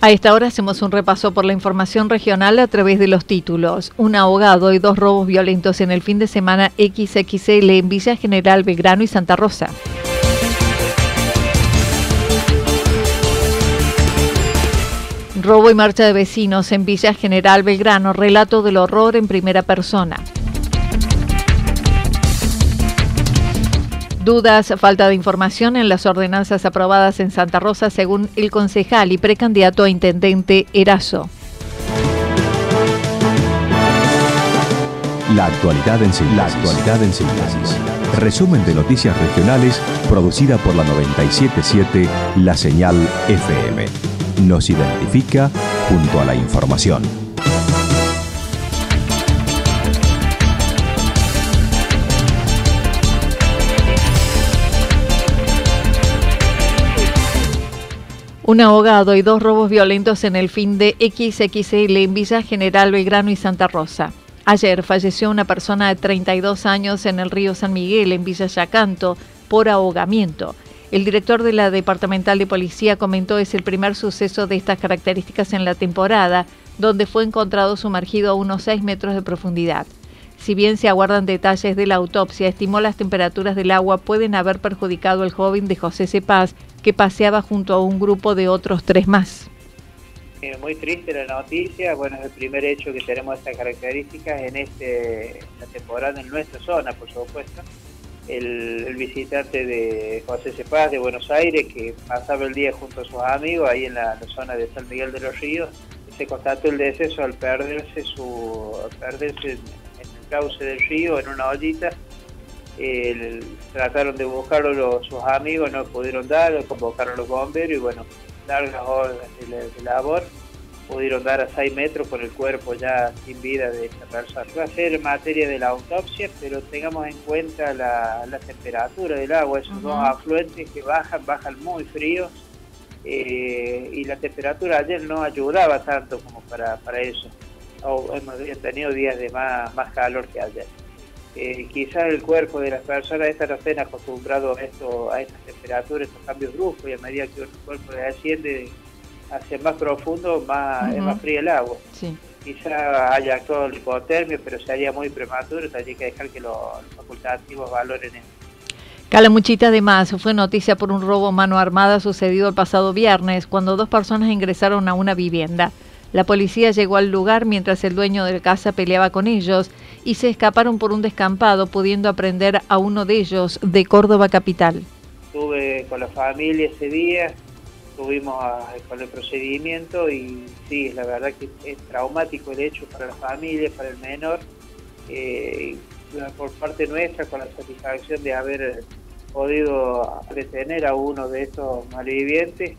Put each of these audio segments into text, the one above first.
A esta hora hacemos un repaso por la información regional a través de los títulos. Un ahogado y dos robos violentos en el fin de semana XXL en Villa General Belgrano y Santa Rosa. Robo y marcha de vecinos en Villa General Belgrano, relato del horror en primera persona. Dudas, falta de información en las ordenanzas aprobadas en Santa Rosa según el concejal y precandidato a intendente Erazo. La actualidad en síntesis. La actualidad en síntesis. Resumen de noticias regionales producida por la 977 La Señal FM. Nos identifica junto a la información. Un ahogado y dos robos violentos en el fin de XXL en Villa General Belgrano y Santa Rosa. Ayer falleció una persona de 32 años en el río San Miguel, en Villa Yacanto, por ahogamiento. El director de la Departamental de Policía comentó es el primer suceso de estas características en la temporada, donde fue encontrado sumergido a unos 6 metros de profundidad. Si bien se aguardan detalles de la autopsia, estimó las temperaturas del agua pueden haber perjudicado al joven de José Cepaz, que paseaba junto a un grupo de otros tres más. Muy triste la noticia, bueno, es el primer hecho que tenemos estas características en este, temporada en nuestra zona, por supuesto. El, visitante de José Cepaz de Buenos Aires, que pasaba el día junto a sus amigos ahí en la, zona de San Miguel de los Ríos, se constató el deceso al perderse, su, perderse en, el cauce del río en una ollita trataron de buscarlo sus amigos, no pudieron dar, convocaron los bomberos y bueno, largas horas de, labor, pudieron dar a 6 metros con el cuerpo ya sin vida de esta persona. Va a ser materia de la autopsia, pero tengamos en cuenta la, temperatura del agua, esos dos afluentes que bajan, bajan muy fríos eh, y la temperatura ayer no ayudaba tanto como para, para eso. hemos tenido días de más, más calor que ayer eh, quizás el cuerpo de las personas estas no estén acostumbrados a, esto, a estas temperaturas, estos cambios bruscos, y a medida que el cuerpo desciende hacia más profundo, más, es más frío el agua. Sí. Quizá haya actuado el hipotermia, pero sería muy prematuro, tendría que dejar que los, facultativos valoren eso. Calamuchita además fue noticia por un robo mano armada sucedido el pasado viernes cuando dos personas ingresaron a una vivienda. La policía llegó al lugar mientras el dueño de la casa peleaba con ellos y se escaparon por un descampado, pudiendo aprender a uno de ellos de Córdoba capital. Estuve con la familia ese día, estuvimos con el procedimiento y sí, la verdad que es traumático el hecho para la familia, para el menor. Eh, por parte nuestra, con la satisfacción de haber podido detener a uno de estos malvivientes,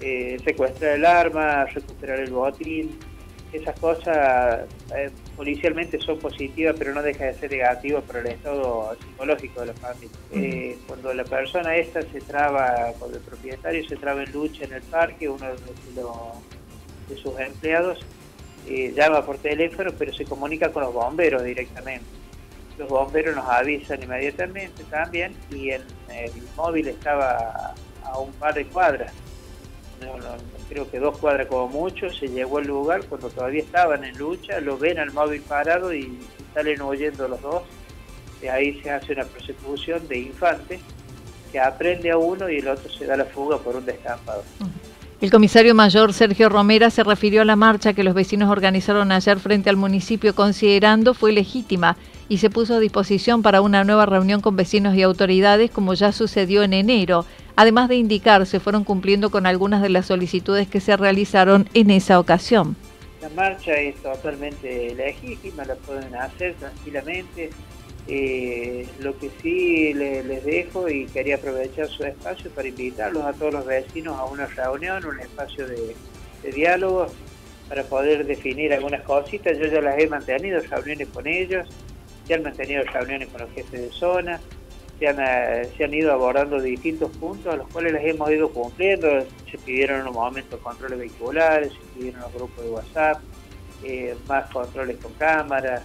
eh, secuestrar el arma, recuperar el botín, esas cosas eh, policialmente son positivas, pero no deja de ser negativas para el estado psicológico de la familia. Eh, cuando la persona esta se traba, cuando el propietario se traba en lucha en el parque, uno de, sus empleados eh, llama por teléfono, pero se comunica con los bomberos directamente. Los bomberos nos avisan inmediatamente también y el móvil estaba a un par de cuadras creo que dos cuadras como mucho, se llegó al lugar cuando todavía estaban en lucha, lo ven al móvil parado y salen huyendo los dos. De ahí se hace una persecución de infantes que aprende a uno y el otro se da la fuga por un destampado. El comisario mayor Sergio Romera se refirió a la marcha que los vecinos organizaron ayer frente al municipio considerando fue legítima y se puso a disposición para una nueva reunión con vecinos y autoridades como ya sucedió en enero. Además de indicar, se fueron cumpliendo con algunas de las solicitudes que se realizaron en esa ocasión. La marcha es totalmente legítima, la pueden hacer tranquilamente. Eh, lo que sí les dejo y quería aprovechar su espacio para invitarlos a todos los vecinos a una reunión, un espacio de, diálogo para poder definir algunas cositas. Yo ya las he mantenido, reuniones con ellos, ya han mantenido reuniones con los jefes de zona, se han, eh, se han ido abordando distintos puntos a los cuales les hemos ido cumpliendo. Se pidieron en un momento controles vehiculares, se pidieron los grupos de WhatsApp, eh, más controles con cámaras,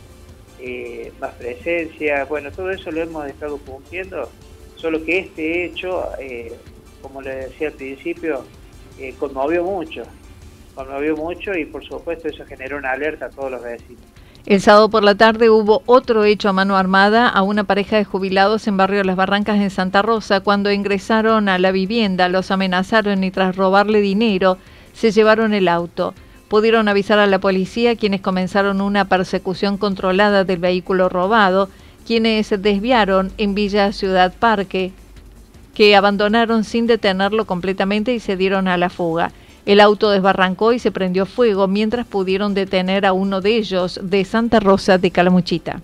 eh, más presencia, bueno, todo eso lo hemos estado cumpliendo, solo que este hecho, eh, como le decía al principio, conmovió mucho, conmovió mucho y por supuesto eso generó una alerta a todos los vecinos. El sábado por la tarde hubo otro hecho a mano armada a una pareja de jubilados en barrio Las Barrancas en Santa Rosa. Cuando ingresaron a la vivienda los amenazaron y tras robarle dinero se llevaron el auto pudieron avisar a la policía quienes comenzaron una persecución controlada del vehículo robado, quienes desviaron en Villa Ciudad Parque, que abandonaron sin detenerlo completamente y se dieron a la fuga. El auto desbarrancó y se prendió fuego mientras pudieron detener a uno de ellos de Santa Rosa de Calamuchita.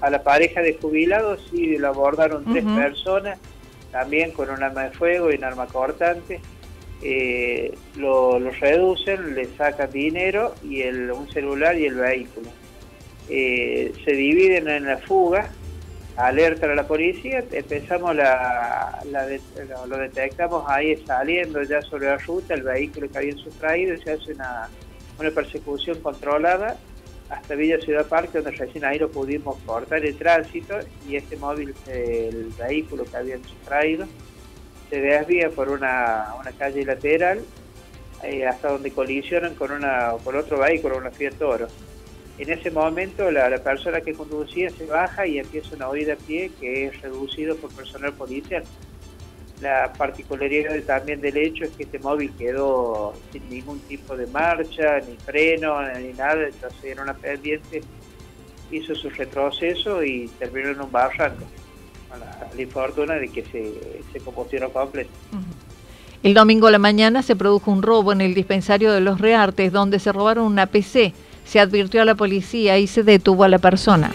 A la pareja de jubilados sí lo abordaron tres personas, también con un arma de fuego y un arma cortante eh, lo, reducen, le sacan dinero y el, un celular y el vehículo. Eh, se dividen en la fuga, alertan a la policía, empezamos la, lo detectamos ahí saliendo ya sobre la ruta, el vehículo que habían sustraído, se hace una, una persecución controlada hasta Villa Ciudad Parque, donde recién ahí lo pudimos cortar el tránsito y este móvil, el vehículo que habían sustraído, se desvía por una, una calle lateral eh, hasta donde colisionan con, una, con otro vehículo, una Fiat Toro. En ese momento la, persona que conducía se baja y empieza una huida a pie que es reducido por personal policial. La particularidad también del hecho es que este móvil quedó sin ningún tipo de marcha, ni freno, ni nada, entonces en una pendiente hizo su retroceso y terminó en un barranco la, infortuna de que se, se compusieron completo. El domingo a la mañana se produjo un robo en el dispensario de los Reartes, donde se robaron una PC. Se advirtió a la policía y se detuvo a la persona.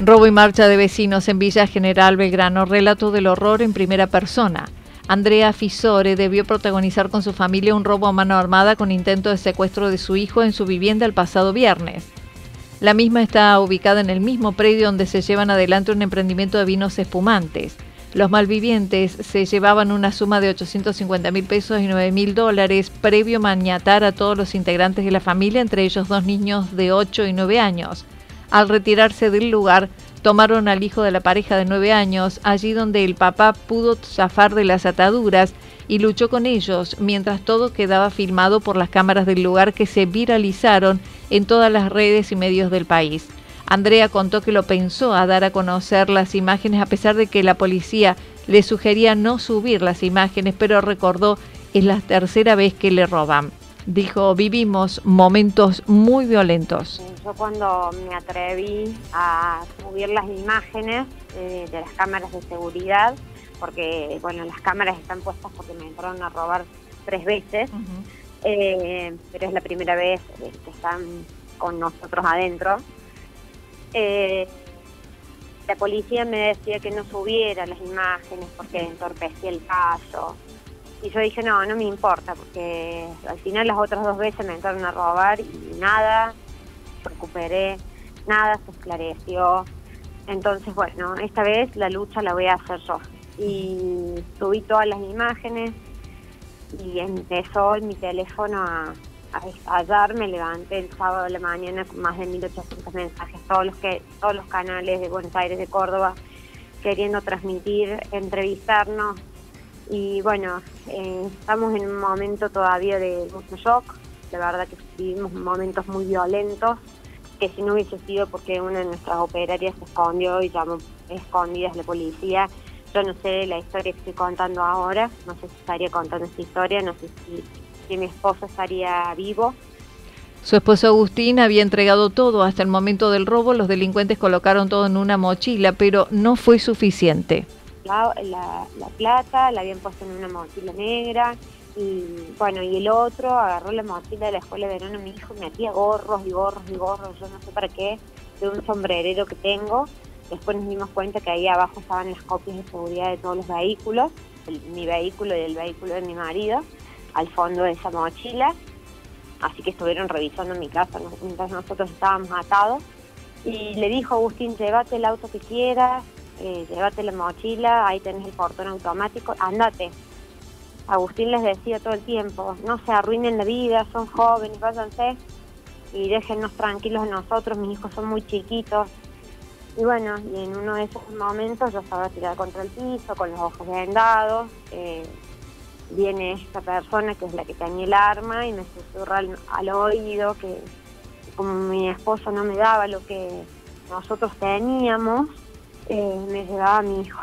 Robo y marcha de vecinos en Villa General Belgrano, relato del horror en primera persona. Andrea Fisore debió protagonizar con su familia un robo a mano armada con intento de secuestro de su hijo en su vivienda el pasado viernes. La misma está ubicada en el mismo predio donde se llevan adelante un emprendimiento de vinos espumantes. Los malvivientes se llevaban una suma de 850 mil pesos y 9 mil dólares previo maniatar a todos los integrantes de la familia, entre ellos dos niños de 8 y 9 años. Al retirarse del lugar, tomaron al hijo de la pareja de 9 años, allí donde el papá pudo zafar de las ataduras y luchó con ellos, mientras todo quedaba filmado por las cámaras del lugar que se viralizaron en todas las redes y medios del país. Andrea contó que lo pensó a dar a conocer las imágenes a pesar de que la policía le sugería no subir las imágenes, pero recordó es la tercera vez que le roban. Dijo, vivimos momentos muy violentos. Yo cuando me atreví a subir las imágenes eh, de las cámaras de seguridad, porque bueno, las cámaras están puestas porque me entraron a robar tres veces, eh, pero es la primera vez que están con nosotros adentro. Eh, la policía me decía que no subiera las imágenes porque entorpecía el caso. Y yo dije, no, no me importa, porque al final las otras dos veces me entraron a robar y nada, recuperé, nada se esclareció. Entonces, bueno, esta vez la lucha la voy a hacer yo. Y subí todas las imágenes, y empezó en mi teléfono a, a me levanté el sábado de la mañana con más de 1800 mensajes, todos los que todos los canales de Buenos Aires, de Córdoba, queriendo transmitir, entrevistarnos. Y bueno, eh, estamos en un momento todavía de mucho shock, la verdad que vivimos momentos muy violentos que si no hubiese sido porque una de nuestras operarias se escondió y llamó escondidas la policía, yo no sé la historia que estoy contando ahora, no sé si estaría contando esta historia, no sé si, si mi esposo estaría vivo. Su esposo Agustín había entregado todo hasta el momento del robo, los delincuentes colocaron todo en una mochila, pero no fue suficiente. La, la, la plata la habían puesto en una mochila negra, y bueno, y el otro agarró la mochila de la escuela de verano, mi hijo me metía gorros y gorros y gorros, yo no sé para qué, de un sombrerero que tengo. Después nos dimos cuenta que ahí abajo estaban las copias de seguridad de todos los vehículos, mi vehículo y el vehículo de mi marido, al fondo de esa mochila. Así que estuvieron revisando mi casa mientras nosotros estábamos atados. Y le dijo Agustín, llévate el auto que quieras, eh, llévate la mochila, ahí tenés el portón automático, andate Agustín les decía todo el tiempo, no se arruinen la vida, son jóvenes, váyanse y déjennos tranquilos nosotros, mis hijos son muy chiquitos. Y bueno, y en uno de esos momentos yo estaba tirada contra el piso, con los ojos vendados, eh, viene esta persona que es la que tenía el arma y me susurra al, oído que como mi esposo no me daba lo que nosotros teníamos, eh, me llevaba a mi hijo.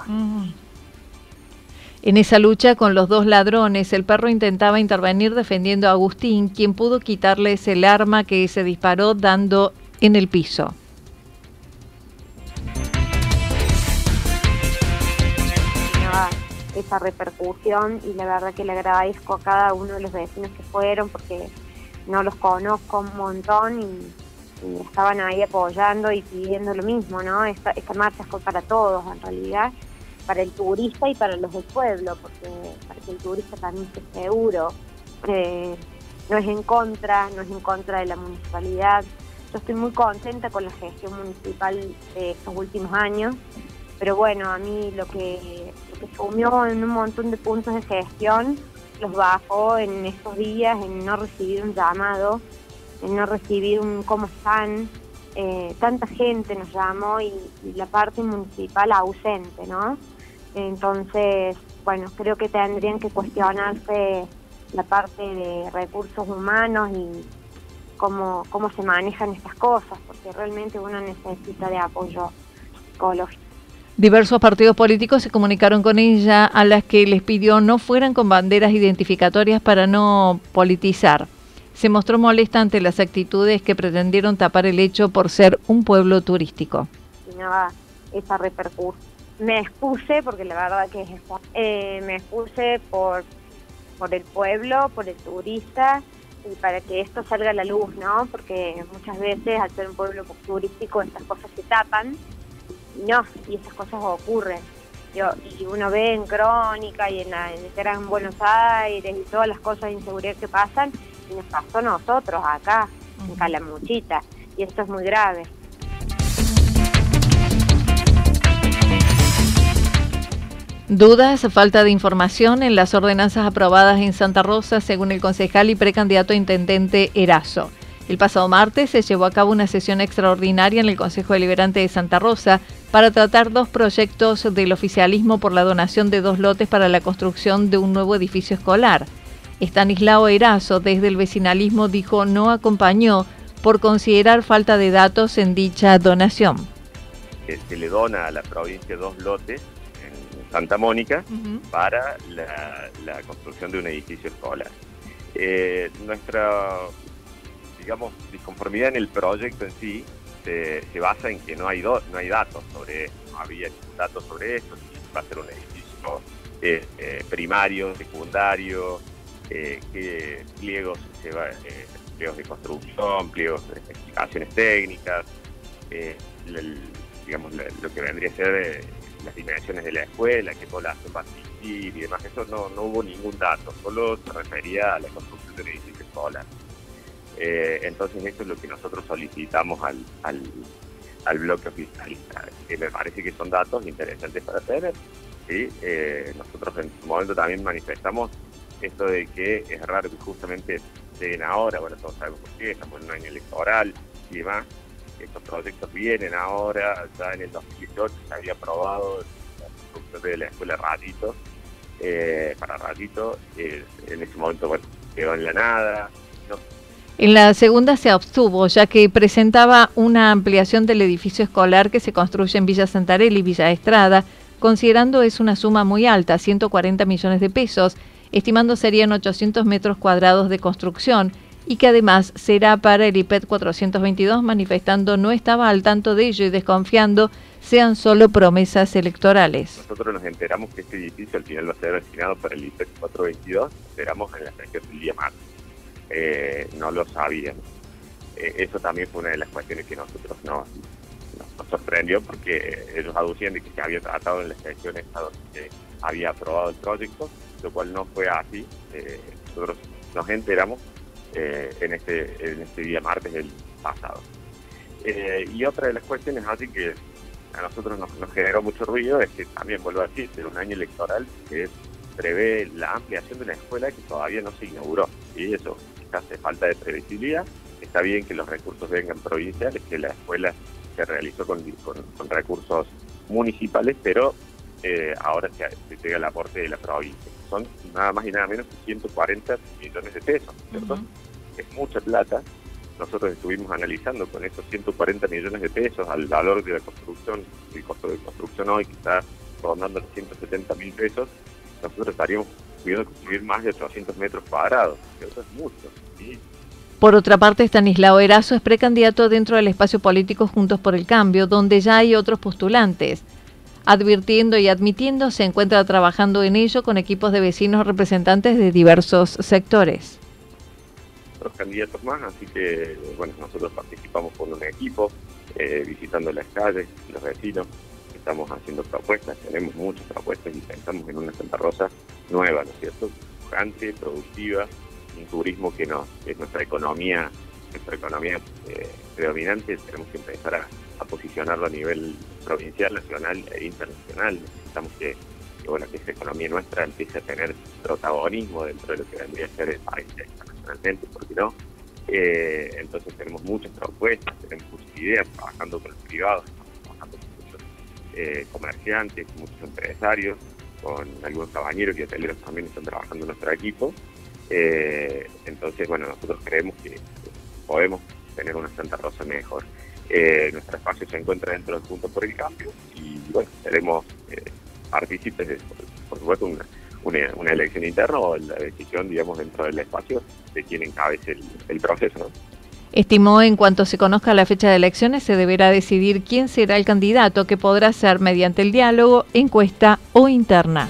En esa lucha con los dos ladrones, el perro intentaba intervenir defendiendo a Agustín, quien pudo quitarles el arma que se disparó dando en el piso. Esa repercusión y la verdad que le agradezco a cada uno de los vecinos que fueron porque no los conozco un montón y, estaban ahí apoyando y pidiendo lo mismo, ¿no? Esta, esta marcha fue para todos en realidad para el turista y para los del pueblo, porque para que el turista también esté seguro. Eh, no es en contra, no es en contra de la municipalidad. Yo estoy muy contenta con la gestión municipal de estos últimos años, pero bueno, a mí lo que, lo que sumió en un montón de puntos de gestión los bajó en estos días en no recibir un llamado, en no recibir un cómo están. Eh, tanta gente nos llamó y, y la parte municipal ausente, ¿no? Entonces, bueno, creo que tendrían que cuestionarse la parte de recursos humanos y cómo, cómo se manejan estas cosas, porque realmente uno necesita de apoyo psicológico. Diversos partidos políticos se comunicaron con ella a las que les pidió no fueran con banderas identificatorias para no politizar. Se mostró molesta ante las actitudes que pretendieron tapar el hecho por ser un pueblo turístico. esa me expuse, porque la verdad que es eh, me expuse por, por el pueblo, por el turista y para que esto salga a la luz, ¿no? Porque muchas veces al ser un pueblo turístico estas cosas se tapan y no, y esas cosas ocurren. Yo, y uno ve en Crónica y en, la, en el Gran Buenos Aires y todas las cosas de inseguridad que pasan y nos pasó a nosotros acá, en Calamuchita, y esto es muy grave. Dudas, falta de información en las ordenanzas aprobadas en Santa Rosa, según el concejal y precandidato a intendente Erazo. El pasado martes se llevó a cabo una sesión extraordinaria en el Consejo Deliberante de Santa Rosa para tratar dos proyectos del oficialismo por la donación de dos lotes para la construcción de un nuevo edificio escolar. Estanislao Erazo, desde el vecinalismo, dijo no acompañó por considerar falta de datos en dicha donación. Se le dona a la provincia dos lotes Santa Mónica para la, construcción de un edificio escolar. Eh, nuestra, digamos, disconformidad en el proyecto en sí se, basa en que no hay, no hay datos sobre eso, no había datos sobre esto, si va a ser un edificio eh, eh, primario, secundario, qué pliegos se va, pliegos de construcción, pliegos de especificaciones técnicas, digamos, lo que vendría a ser las dimensiones de la escuela, que todas las va a asistir y demás, eso no, no hubo ningún dato, solo se refería a la construcción del edificio escolar. Eh, entonces eso es lo que nosotros solicitamos al, al, bloque oficialista, que me parece que son datos interesantes para tener. ¿sí? Eh, nosotros en su momento también manifestamos esto de que es raro que justamente lleguen ahora, bueno, todos sabemos por qué, estamos en un año electoral y demás, estos proyectos vienen ahora, ya en el 2018 se había aprobado la construcción de la escuela Ratito, eh, para Ratito, en ese momento bueno, quedó en la nada, En la segunda se abstuvo, ya que presentaba una ampliación del edificio escolar que se construye en Villa Santarelli y Villa Estrada, considerando es una suma muy alta, 140 millones de pesos, estimando serían 800 metros cuadrados de construcción y que además será para el IPED 422, manifestando no estaba al tanto de ello y desconfiando sean solo promesas electorales. Nosotros nos enteramos que este edificio al final va a ser destinado para el IPED 422, esperamos en la sesión del día martes eh, no lo sabíamos. Eh, eso también fue una de las cuestiones que nosotros nos, sorprendió porque ellos aducían de que se había tratado en la sesión esta donde había aprobado el proyecto, lo cual no fue así. Eh, nosotros nos enteramos eh, en, este, en este día martes del pasado. y otra de las cuestiones así que a nosotros nos, generó mucho ruido es que también, vuelvo a decir, en un año electoral que prevé la ampliación de una escuela que todavía no se inauguró. Y eso hace falta de previsibilidad. Está bien que los recursos vengan provinciales, que la escuela se realizó con, con, recursos municipales, pero eh, ahora se, se, llega el aporte de la provincia. Son nada más y nada menos que 140 millones de pesos, ¿cierto? Es mucha plata. Nosotros estuvimos analizando con esos 140 millones de pesos al valor de la construcción, el costo de construcción hoy que está rondando los 170 mil pesos, nosotros estaríamos pudiendo construir más de 800 metros cuadrados, eso es mucho. Por otra parte, Stanislao Erazo es precandidato dentro del espacio político Juntos por el Cambio, donde ya hay otros postulantes. Advirtiendo y admitiendo, se encuentra trabajando en ello con equipos de vecinos representantes de diversos sectores. Otros candidatos más, así que bueno, nosotros participamos con un equipo, eh, visitando las calles, los vecinos, estamos haciendo propuestas, tenemos muchas propuestas y pensamos en una Santa Rosa nueva, ¿no es cierto? Pujante, productiva, un turismo que, no, es nuestra economía, nuestra economía eh, predominante, tenemos que empezar a, posicionarlo a nivel provincial, nacional e internacional. Necesitamos que, bueno, que esa economía nuestra empiece a tener protagonismo dentro de lo que vendría a ser el país internacionalmente, ¿por qué no? Eh, entonces tenemos muchas propuestas, tenemos muchas ideas, trabajando con los privados, eh, comerciantes, muchos empresarios, con algunos cabañeros y hoteleros también están trabajando en nuestro equipo. Eh, entonces, bueno, nosotros creemos que podemos tener una Santa Rosa mejor. Eh, nuestro espacio se encuentra dentro del punto por el cambio y, bueno, seremos eh, partícipes de, por, supuesto, una, una, elección interna o la decisión, digamos, dentro del espacio de quien encabece el, proceso. Estimó en cuanto se conozca la fecha de elecciones se deberá decidir quién será el candidato que podrá ser mediante el diálogo, encuesta o interna.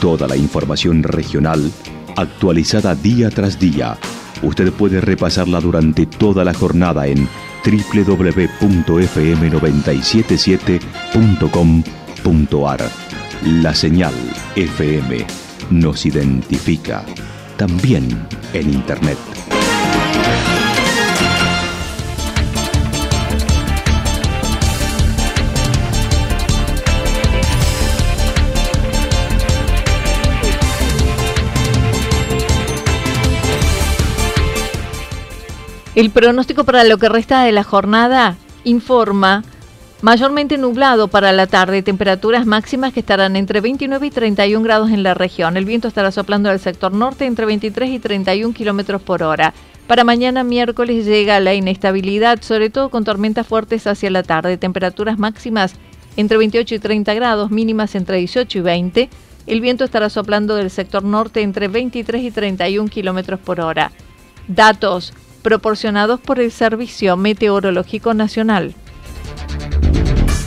Toda la información regional actualizada día tras día. Usted puede repasarla durante toda la jornada en www.fm977.com.ar la señal FM nos identifica también en Internet. El pronóstico para lo que resta de la jornada informa Mayormente nublado para la tarde, temperaturas máximas que estarán entre 29 y 31 grados en la región. El viento estará soplando del sector norte entre 23 y 31 kilómetros por hora. Para mañana miércoles llega la inestabilidad, sobre todo con tormentas fuertes hacia la tarde. Temperaturas máximas entre 28 y 30 grados, mínimas entre 18 y 20. El viento estará soplando del sector norte entre 23 y 31 kilómetros por hora. Datos proporcionados por el Servicio Meteorológico Nacional.